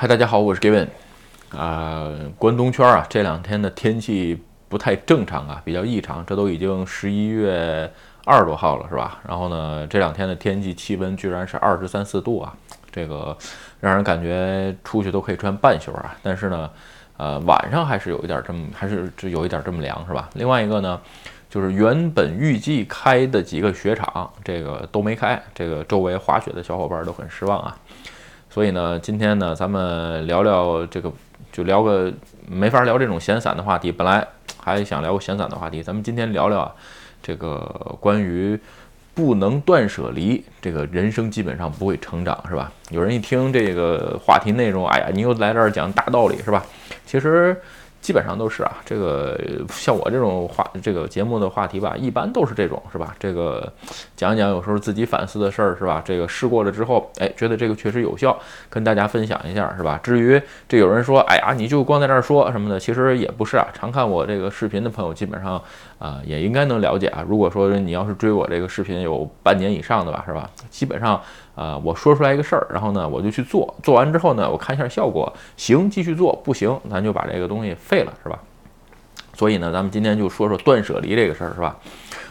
嗨，大家好，我是 Given。啊，关东圈啊，这两天的天气不太正常啊，比较异常。这都已经十一月二十多号了，是吧？然后呢，这两天的天气气温居然是二十三四度啊，这个让人感觉出去都可以穿半袖啊。但是呢，呃，晚上还是有一点这么，还是有一点这么凉，是吧？另外一个呢，就是原本预计开的几个雪场，这个都没开，这个周围滑雪的小伙伴都很失望啊。所以呢，今天呢，咱们聊聊这个，就聊个没法聊这种闲散的话题。本来还想聊个闲散的话题，咱们今天聊聊啊，这个关于不能断舍离，这个人生基本上不会成长，是吧？有人一听这个话题内容，哎呀，你又来这儿讲大道理，是吧？其实。基本上都是啊，这个像我这种话，这个节目的话题吧，一般都是这种，是吧？这个讲讲有时候自己反思的事儿，是吧？这个试过了之后，哎，觉得这个确实有效，跟大家分享一下，是吧？至于这有人说，哎呀，你就光在这儿说什么的，其实也不是啊。常看我这个视频的朋友，基本上啊，也应该能了解啊。如果说你要是追我这个视频有半年以上的吧，是吧？基本上。啊，我说出来一个事儿，然后呢，我就去做，做完之后呢，我看一下效果，行继续做，不行咱就把这个东西废了，是吧？所以呢，咱们今天就说说断舍离这个事儿，是吧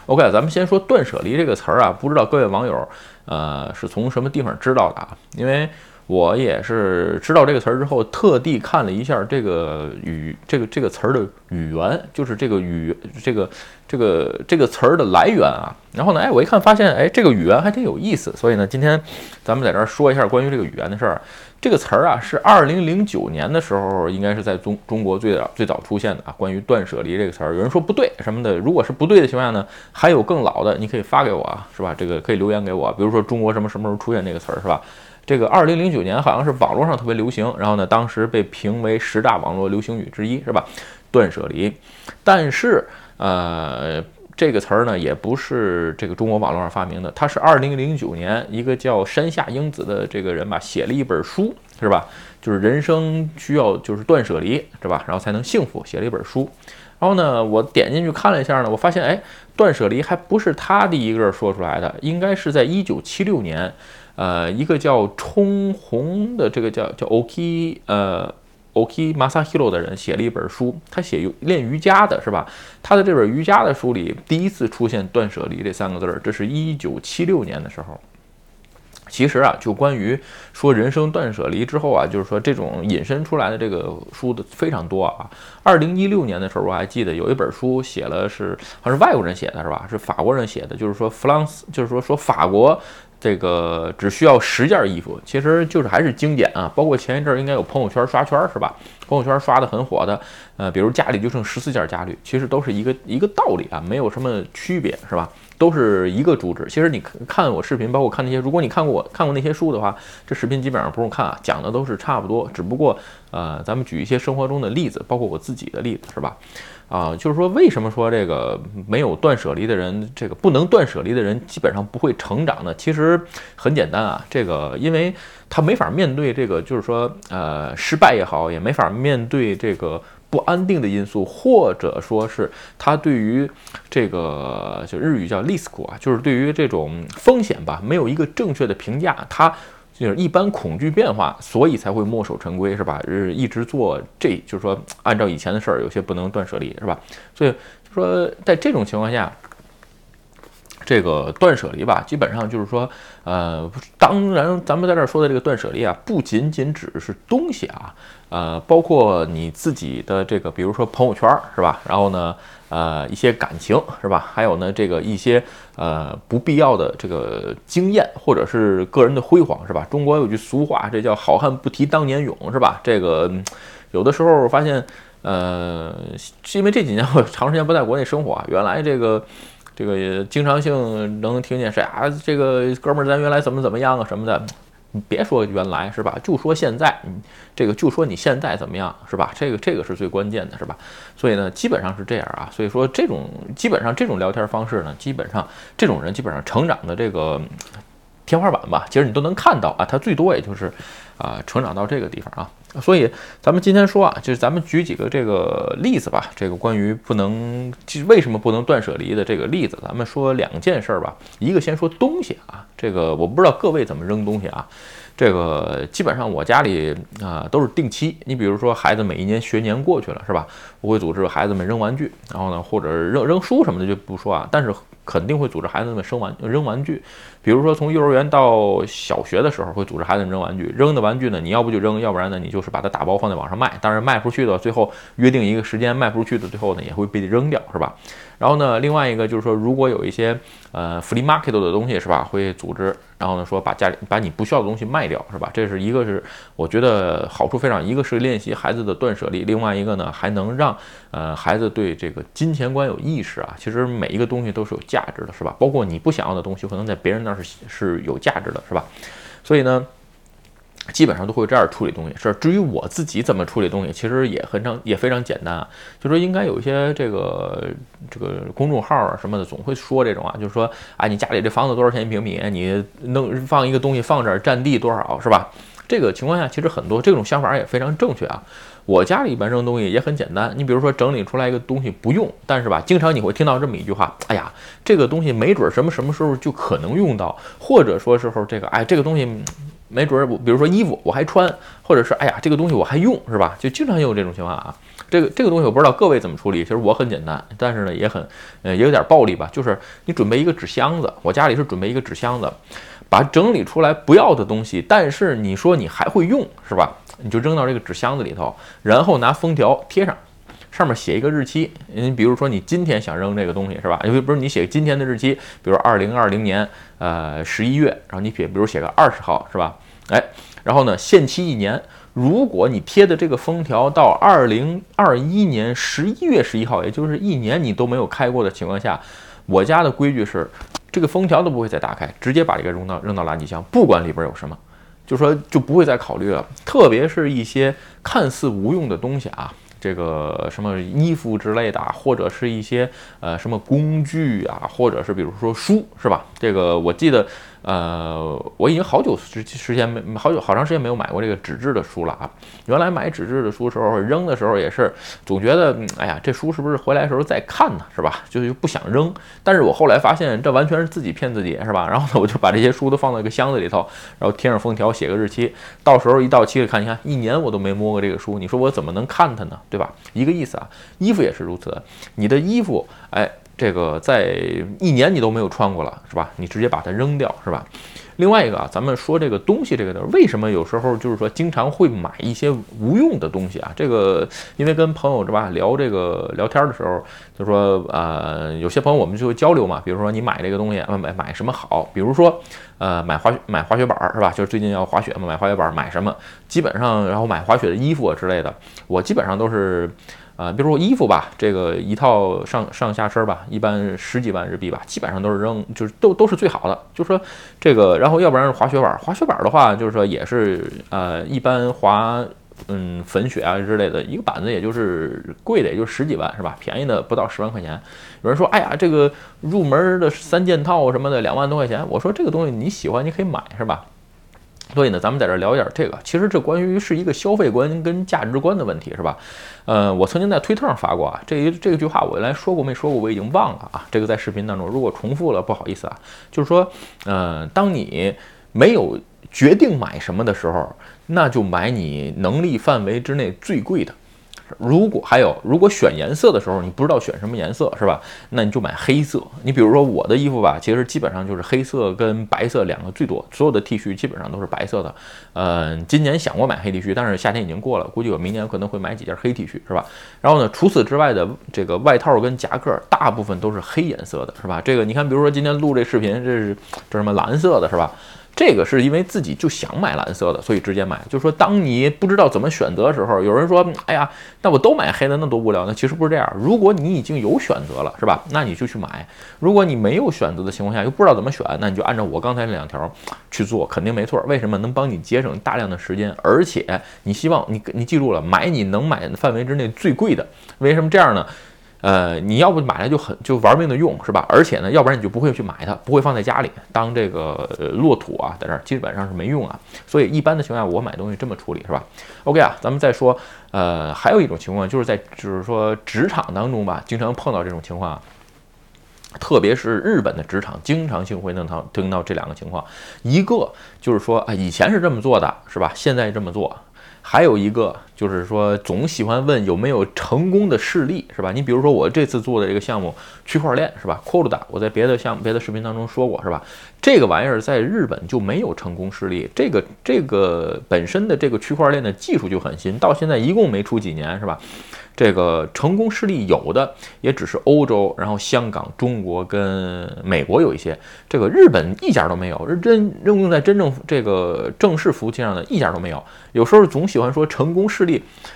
？OK，咱们先说断舍离这个词儿啊，不知道各位网友呃是从什么地方知道的啊？因为。我也是知道这个词儿之后，特地看了一下这个语这个这个词儿的语源，就是这个语这个这个这个词儿的来源啊。然后呢，哎，我一看发现，哎，这个语言还挺有意思。所以呢，今天咱们在这儿说一下关于这个语言的事儿。这个词儿啊，是二零零九年的时候，应该是在中中国最早最早出现的啊。关于断舍离这个词儿，有人说不对什么的。如果是不对的情况下呢，还有更老的，你可以发给我啊，是吧？这个可以留言给我，比如说中国什么什么时候出现这个词儿，是吧？这个二零零九年好像是网络上特别流行，然后呢，当时被评为十大网络流行语之一，是吧？断舍离。但是，呃，这个词儿呢，也不是这个中国网络上发明的，它是二零零九年一个叫山下英子的这个人吧，写了一本书，是吧？就是人生需要就是断舍离，是吧？然后才能幸福，写了一本书。然后呢，我点进去看了一下呢，我发现，哎，断舍离还不是他第一个说出来的，应该是在一九七六年。呃，一个叫冲红的这个叫叫 Oki 呃 Oki Masahiro 的人写了一本书，他写练瑜伽的是吧？他的这本瑜伽的书里第一次出现“断舍离”这三个字儿，这是一九七六年的时候。其实啊，就关于说人生断舍离之后啊，就是说这种引申出来的这个书的非常多啊。二零一六年的时候，我还记得有一本书写了是好像是外国人写的是吧？是法国人写的，就是说弗朗斯，就是说说法国。这个只需要十件衣服，其实就是还是精简啊。包括前一阵儿应该有朋友圈刷圈是吧？朋友圈刷的很火的，呃，比如家里就剩十四件家具，其实都是一个一个道理啊，没有什么区别是吧？都是一个主旨。其实你看我视频，包括看那些，如果你看过我看过那些书的话，这视频基本上不用看啊，讲的都是差不多。只不过呃，咱们举一些生活中的例子，包括我自己的例子是吧？啊，就是说，为什么说这个没有断舍离的人，这个不能断舍离的人，基本上不会成长呢？其实很简单啊，这个因为他没法面对这个，就是说，呃，失败也好，也没法面对这个不安定的因素，或者说是他对于这个就日语叫 risk 啊，就是对于这种风险吧，没有一个正确的评价，他。就是一般恐惧变化，所以才会墨守成规，是吧？是一直做，这就是说按照以前的事儿，有些不能断舍离，是吧？所以说在这种情况下，这个断舍离吧，基本上就是说，呃，当然咱们在这儿说的这个断舍离啊，不仅仅只是东西啊，呃，包括你自己的这个，比如说朋友圈，是吧？然后呢？呃，一些感情是吧？还有呢，这个一些呃不必要的这个经验，或者是个人的辉煌是吧？中国有句俗话，这叫好汉不提当年勇是吧？这个有的时候发现，呃，是因为这几年我长时间不在国内生活啊，原来这个这个经常性能听见谁啊，这个哥们儿咱原来怎么怎么样啊什么的。你别说原来是吧，就说现在，你，这个就说你现在怎么样是吧？这个这个是最关键的是吧？所以呢，基本上是这样啊。所以说这种基本上这种聊天方式呢，基本上这种人基本上成长的这个。天花板吧，其实你都能看到啊，它最多也就是啊成长到这个地方啊。所以咱们今天说啊，就是咱们举几个这个例子吧，这个关于不能为什么不能断舍离的这个例子，咱们说两件事儿吧。一个先说东西啊，这个我不知道各位怎么扔东西啊。这个基本上我家里啊都是定期。你比如说孩子每一年学年过去了是吧？我会组织孩子们扔玩具，然后呢或者扔扔书什么的就不说啊，但是。肯定会组织孩子们扔玩扔玩具，比如说从幼儿园到小学的时候，会组织孩子们扔玩具。扔的玩具呢，你要不就扔，要不然呢，你就是把它打包放在网上卖。当然卖不出去的，最后约定一个时间卖不出去的，最后呢也会被扔掉，是吧？然后呢，另外一个就是说，如果有一些呃 free market 的东西，是吧？会组织。然后呢，说把家里把你不需要的东西卖掉，是吧？这是一个是我觉得好处非常，一个是练习孩子的断舍离，另外一个呢还能让呃孩子对这个金钱观有意识啊。其实每一个东西都是有价值的，是吧？包括你不想要的东西，可能在别人那那是是有价值的，是吧？所以呢。基本上都会这样处理东西。是至于我自己怎么处理东西，其实也很常也非常简单啊。就说应该有一些这个这个公众号啊什么的，总会说这种啊，就是说啊，你家里这房子多少钱一平米？你弄放一个东西放这儿占地多少是吧？这个情况下其实很多这种想法也非常正确啊。我家里一般扔东西也很简单。你比如说整理出来一个东西不用，但是吧，经常你会听到这么一句话：哎呀，这个东西没准什么什么时候就可能用到，或者说时候这个哎这个东西。没准儿，比如说衣服我还穿，或者是哎呀，这个东西我还用，是吧？就经常有这种情况啊。这个这个东西我不知道各位怎么处理，其实我很简单，但是呢也很，呃也有点暴力吧。就是你准备一个纸箱子，我家里是准备一个纸箱子，把整理出来不要的东西，但是你说你还会用，是吧？你就扔到这个纸箱子里头，然后拿封条贴上，上面写一个日期。你比如说你今天想扔这个东西，是吧？因为不是你写今天的日期，比如二零二零年。呃，十一月，然后你写，比如写个二十号，是吧？哎，然后呢，限期一年。如果你贴的这个封条到二零二一年十一月十一号，也就是一年你都没有开过的情况下，我家的规矩是，这个封条都不会再打开，直接把这个扔到扔到垃圾箱，不管里边有什么，就说就不会再考虑了。特别是一些看似无用的东西啊。这个什么衣服之类的，或者是一些呃什么工具啊，或者是比如说书，是吧？这个我记得。呃，我已经好久时时间没好久好长时间没有买过这个纸质的书了啊。原来买纸质的书时候扔的时候也是总觉得，哎呀，这书是不是回来的时候再看呢，是吧？就是不想扔。但是我后来发现这完全是自己骗自己，是吧？然后呢，我就把这些书都放到一个箱子里头，然后贴上封条，写个日期，到时候一到期了看，你看一年我都没摸过这个书，你说我怎么能看它呢？对吧？一个意思啊。衣服也是如此，你的衣服，哎。这个在一年你都没有穿过了，是吧？你直接把它扔掉，是吧？另外一个啊，咱们说这个东西，这个的为什么有时候就是说经常会买一些无用的东西啊？这个因为跟朋友是吧聊这个聊天的时候，就说呃，有些朋友我们就会交流嘛。比如说你买这个东西，买买什么好？比如说呃，买滑雪买滑雪板是吧？就是最近要滑雪嘛，买滑雪板买什么？基本上然后买滑雪的衣服啊之类的，我基本上都是。啊，比如说衣服吧，这个一套上上下身吧，一般十几万日币吧，基本上都是扔，就是都都是最好的。就说这个，然后要不然是滑雪板，滑雪板的话，就是说也是呃，一般滑嗯粉雪啊之类的，一个板子也就是贵的也就十几万是吧？便宜的不到十万块钱。有人说，哎呀，这个入门的三件套什么的两万多块钱，我说这个东西你喜欢你可以买是吧？所以呢，咱们在这聊一点这个，其实这关于是一个消费观跟价值观的问题，是吧？呃，我曾经在推特上发过啊，这一这句话我原来说过没说过，我已经忘了啊。这个在视频当中，如果重复了，不好意思啊。就是说，呃，当你没有决定买什么的时候，那就买你能力范围之内最贵的。如果还有，如果选颜色的时候你不知道选什么颜色是吧？那你就买黑色。你比如说我的衣服吧，其实基本上就是黑色跟白色两个最多，所有的 T 恤基本上都是白色的。嗯，今年想过买黑 T 恤，但是夏天已经过了，估计我明年可能会买几件黑 T 恤是吧？然后呢，除此之外的这个外套跟夹克大部分都是黑颜色的，是吧？这个你看，比如说今天录这视频，这是这什么蓝色的，是吧？这个是因为自己就想买蓝色的，所以直接买。就是说，当你不知道怎么选择的时候，有人说：“哎呀，那我都买黑的，那多无聊。”那其实不是这样。如果你已经有选择了，是吧？那你就去买。如果你没有选择的情况下，又不知道怎么选，那你就按照我刚才那两条去做，肯定没错。为什么？能帮你节省大量的时间，而且你希望你你记住了，买你能买的范围之内最贵的。为什么这样呢？呃，你要不买来就很就玩命的用是吧？而且呢，要不然你就不会去买它，不会放在家里当这个呃落土啊，在这儿基本上是没用啊。所以一般的情况下，我买东西这么处理是吧？OK 啊，咱们再说，呃，还有一种情况就是在就是说职场当中吧，经常碰到这种情况。特别是日本的职场，经常性会弄到听到这两个情况，一个就是说啊，以前是这么做的，是吧？现在这么做。还有一个就是说，总喜欢问有没有成功的事例，是吧？你比如说我这次做的这个项目区块链，是吧 q u o d a 我在别的项目、别的视频当中说过，是吧？这个玩意儿在日本就没有成功事例，这个这个本身的这个区块链的技术就很新，到现在一共没出几年，是吧？这个成功事例有的也只是欧洲，然后香港、中国跟美国有一些，这个日本一家都没有，真应用在真正这个正式服务器上的一家都没有。有时候总喜欢说成功事例，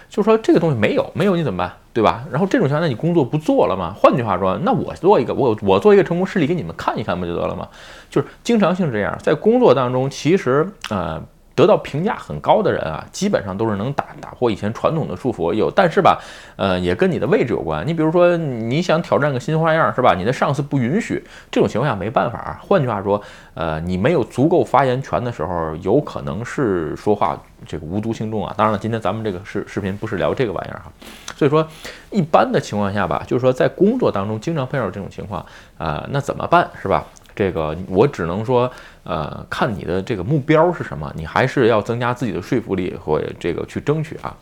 就是说这个东西没有，没有你怎么办，对吧？然后这种情况下你工作不做了吗？换句话说，那我做一个，我我做一个成功事例给你们看一看不就得了吗？就是经常性这样，在工作当中，其实呃。得到评价很高的人啊，基本上都是能打打破以前传统的束缚。有，但是吧，呃，也跟你的位置有关。你比如说，你想挑战个新花样，是吧？你的上司不允许，这种情况下没办法。换句话说，呃，你没有足够发言权的时候，有可能是说话这个无足轻重啊。当然了，今天咱们这个视视频不是聊这个玩意儿哈。所以说，一般的情况下吧，就是说在工作当中经常碰到这种情况啊，那怎么办，是吧？这个我只能说，呃，看你的这个目标是什么，你还是要增加自己的说服力或这个去争取啊。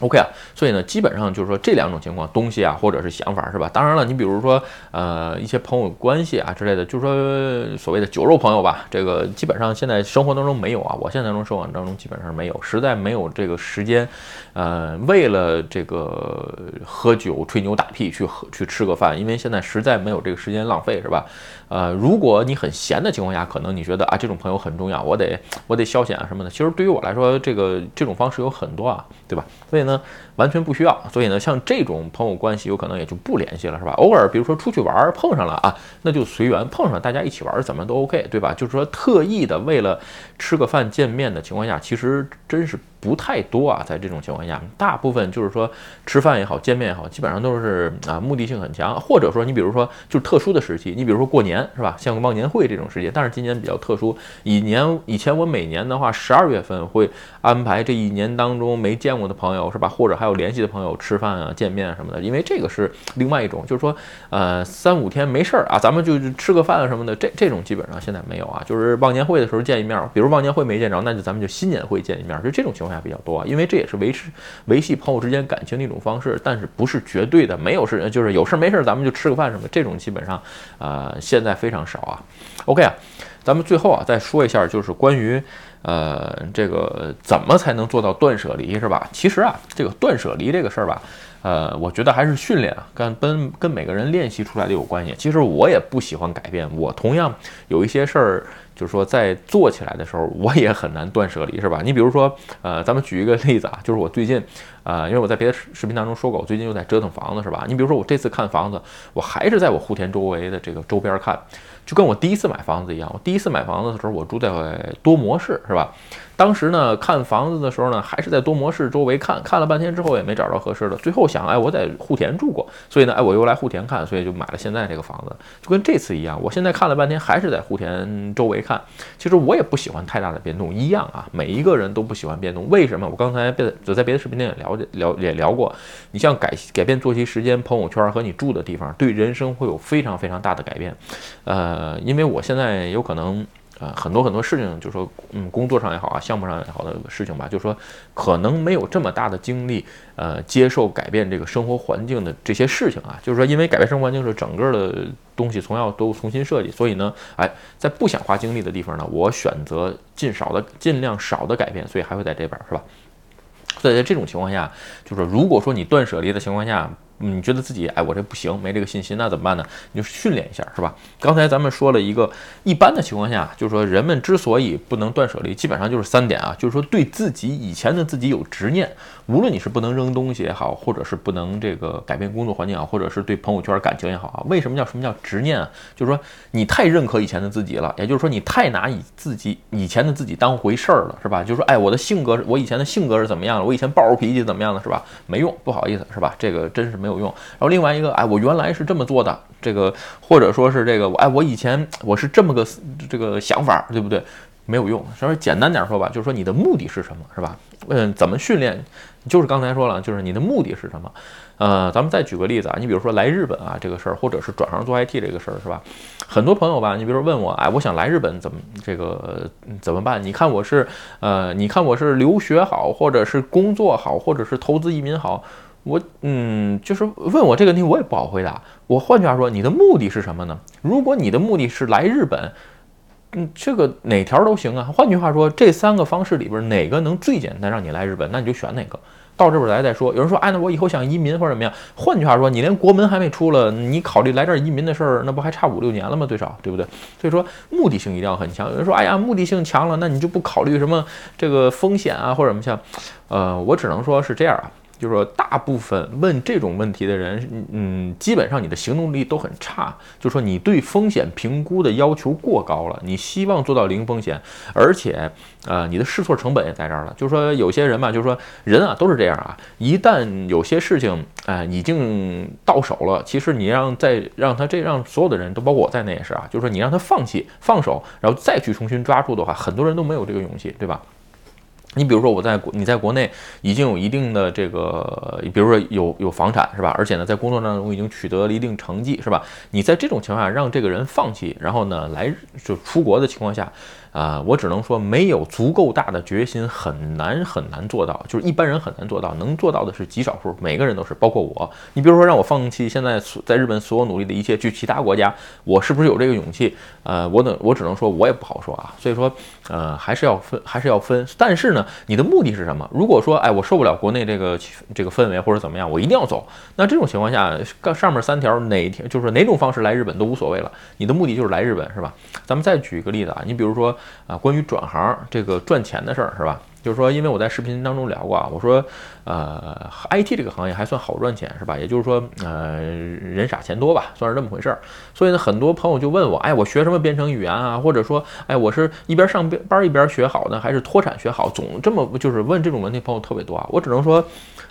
OK 啊，所以呢，基本上就是说这两种情况，东西啊，或者是想法，是吧？当然了，你比如说，呃，一些朋友关系啊之类的，就是说所谓的酒肉朋友吧，这个基本上现在生活当中没有啊，我现在生活当中基本上没有，实在没有这个时间，呃，为了这个喝酒吹牛打屁去喝去吃个饭，因为现在实在没有这个时间浪费，是吧？呃，如果你很闲的情况下，可能你觉得啊，这种朋友很重要，我得我得消遣啊什么的。其实对于我来说，这个这种方式有很多啊，对吧？所以呢，完全不需要。所以呢，像这种朋友关系，有可能也就不联系了，是吧？偶尔比如说出去玩碰上了啊，那就随缘碰上，大家一起玩怎么都 OK，对吧？就是说特意的为了吃个饭见面的情况下，其实真是。不太多啊，在这种情况下，大部分就是说吃饭也好，见面也好，基本上都是啊目的性很强，或者说你比如说就是特殊的时期，你比如说过年是吧，像忘年会这种时间，但是今年比较特殊，以年以前我每年的话，十二月份会安排这一年当中没见过的朋友是吧，或者还有联系的朋友吃饭啊、见面什么的，因为这个是另外一种，就是说呃三五天没事儿啊，咱们就吃个饭啊什么的，这这种基本上现在没有啊，就是忘年会的时候见一面，比如忘年会没见着，那就咱们就新年会见一面，就这种情况。比较多啊，因为这也是维持维系朋友之间感情的一种方式，但是不是绝对的，没有事就是有事没事咱们就吃个饭什么，这种基本上啊现在非常少啊。OK 啊，咱们最后啊再说一下，就是关于呃这个怎么才能做到断舍离是吧？其实啊这个断舍离这个事儿吧。呃，我觉得还是训练啊，跟跟跟每个人练习出来的有关系。其实我也不喜欢改变，我同样有一些事儿，就是说在做起来的时候，我也很难断舍离，是吧？你比如说，呃，咱们举一个例子啊，就是我最近，呃，因为我在别的视视频当中说过，我最近又在折腾房子，是吧？你比如说我这次看房子，我还是在我户田周围的这个周边看，就跟我第一次买房子一样。我第一次买房子的时候，我住在多模式，是吧？当时呢，看房子的时候呢，还是在多模式周围看，看了半天之后也没找着合适的。最后想，哎，我在户田住过，所以呢，哎，我又来户田看，所以就买了现在这个房子。就跟这次一样，我现在看了半天，还是在户田周围看。其实我也不喜欢太大的变动，一样啊，每一个人都不喜欢变动。为什么？我刚才在在别的视频里也了解聊也聊过，你像改改变作息时间、朋友圈和你住的地方，对人生会有非常非常大的改变。呃，因为我现在有可能。啊，很多很多事情，就是说，嗯，工作上也好啊，项目上也好的事情吧，就是说可能没有这么大的精力，呃，接受改变这个生活环境的这些事情啊，就是说，因为改变生活环境是整个的东西从要都重新设计，所以呢，哎，在不想花精力的地方呢，我选择尽少的尽量少的改变，所以还会在这边，是吧？所以在这种情况下，就是如果说你断舍离的情况下。你觉得自己哎，我这不行，没这个信心，那怎么办呢？你就训练一下，是吧？刚才咱们说了一个一般的情况下，就是说人们之所以不能断舍离，基本上就是三点啊，就是说对自己以前的自己有执念，无论你是不能扔东西也好，或者是不能这个改变工作环境啊，或者是对朋友圈感情也好啊，为什么叫什么叫执念啊？就是说你太认可以前的自己了，也就是说你太拿以自己以前的自己当回事儿了，是吧？就是说哎，我的性格，我以前的性格是怎么样的？我以前暴脾气怎么样了，是吧？没用，不好意思，是吧？这个真是没。没有用，然后另外一个，哎，我原来是这么做的，这个或者说是这个，哎，我以前我是这么个这个想法，对不对？没有用。稍微简单点说吧，就是说你的目的是什么，是吧？嗯，怎么训练？就是刚才说了，就是你的目的是什么？呃，咱们再举个例子啊，你比如说来日本啊这个事儿，或者是转行做 IT 这个事儿，是吧？很多朋友吧，你比如说问我，哎，我想来日本怎么这个怎么办？你看我是呃，你看我是留学好，或者是工作好，或者是投资移民好？我嗯，就是问我这个问题，我也不好回答。我换句话说，你的目的是什么呢？如果你的目的是来日本，嗯，这个哪条都行啊。换句话说，这三个方式里边哪个能最简单让你来日本，那你就选哪个。到这边来再说。有人说，哎，那我以后想移民或者怎么样？换句话说，你连国门还没出了，你考虑来这儿移民的事儿，那不还差五六年了吗？最少，对不对？所以说，目的性一定要很强。有人说，哎呀，目的性强了，那你就不考虑什么这个风险啊，或者什么像？呃，我只能说是这样啊。就是说，大部分问这种问题的人，嗯，基本上你的行动力都很差。就是说，你对风险评估的要求过高了，你希望做到零风险，而且，呃，你的试错成本也在这儿了。就是说，有些人嘛，就是说，人啊都是这样啊，一旦有些事情，哎，已经到手了，其实你让再让他这让所有的人都包括我在内也是啊，就是说，你让他放弃放手，然后再去重新抓住的话，很多人都没有这个勇气，对吧？你比如说，我在国，你在国内已经有一定的这个，比如说有有房产是吧？而且呢，在工作当中已经取得了一定成绩是吧？你在这种情况下让这个人放弃，然后呢来就出国的情况下。啊，我只能说没有足够大的决心，很难很难做到，就是一般人很难做到，能做到的是极少数，每个人都是，包括我。你比如说让我放弃现在在日本所有努力的一切去其他国家，我是不是有这个勇气？呃，我等我只能说，我也不好说啊。所以说，呃，还是要分，还是要分。但是呢，你的目的是什么？如果说，哎，我受不了国内这个这个氛围或者怎么样，我一定要走。那这种情况下，上面三条哪条就是哪种方式来日本都无所谓了。你的目的就是来日本，是吧？咱们再举一个例子啊，你比如说。啊，关于转行这个赚钱的事儿是吧？就是说，因为我在视频当中聊过啊，我说，呃，IT 这个行业还算好赚钱是吧？也就是说，呃，人傻钱多吧，算是这么回事儿。所以呢，很多朋友就问我，哎，我学什么编程语言啊？或者说，哎，我是一边上班一边学好呢，还是脱产学好？总这么就是问这种问题，朋友特别多啊。我只能说。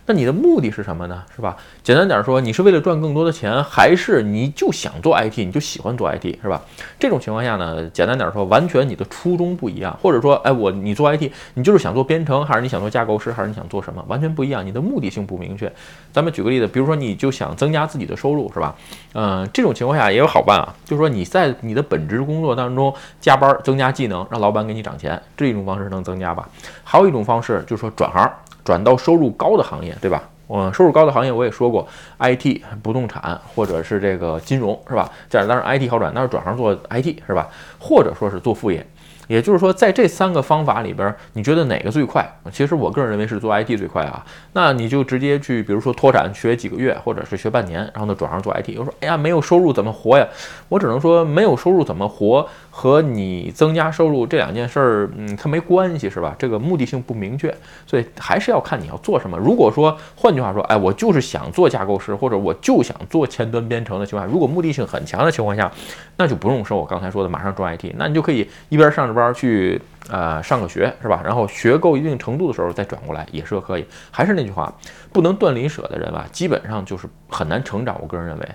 那你的目的是什么呢？是吧？简单点说，你是为了赚更多的钱，还是你就想做 IT，你就喜欢做 IT，是吧？这种情况下呢，简单点说，完全你的初衷不一样，或者说，哎，我你做 IT，你就是想做编程，还是你想做架构师，还是你想做什么？完全不一样，你的目的性不明确。咱们举个例子，比如说你就想增加自己的收入，是吧？嗯，这种情况下也有好办啊，就是说你在你的本职工作当中加班增加技能，让老板给你涨钱，这一种方式能增加吧？还有一种方式就是说转行。转到收入高的行业，对吧？我收入高的行业我也说过，IT、不动产或者是这个金融，是吧？这样当然 IT 好转，那是转行做 IT 是吧？或者说是做副业。也就是说，在这三个方法里边，你觉得哪个最快？其实我个人认为是做 IT 最快啊。那你就直接去，比如说脱产学几个月，或者是学半年，然后呢转行做 IT。我说，哎呀，没有收入怎么活呀？我只能说，没有收入怎么活和你增加收入这两件事儿，嗯，它没关系，是吧？这个目的性不明确，所以还是要看你要做什么。如果说，换句话说，哎，我就是想做架构师，或者我就想做前端编程的情况下，如果目的性很强的情况下，那就不用说我刚才说的马上做 IT，那你就可以一边上着。班去呃上个学是吧？然后学够一定程度的时候再转过来也是可以。还是那句话，不能断离舍的人吧，基本上就是很难成长。我个人认为，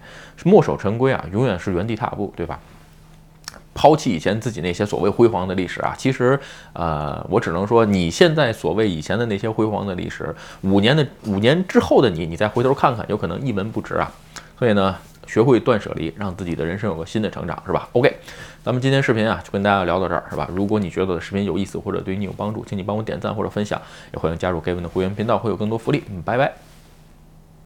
墨守成规啊，永远是原地踏步，对吧？抛弃以前自己那些所谓辉煌的历史啊，其实呃，我只能说，你现在所谓以前的那些辉煌的历史，五年的五年之后的你，你再回头看看，有可能一文不值啊。所以呢。学会断舍离，让自己的人生有个新的成长，是吧？OK，咱们今天视频啊，就跟大家聊到这儿，是吧？如果你觉得视频有意思或者对你有帮助，请你帮我点赞或者分享，也欢迎加入 Gavin 的会员频道，会有更多福利。嗯，拜拜。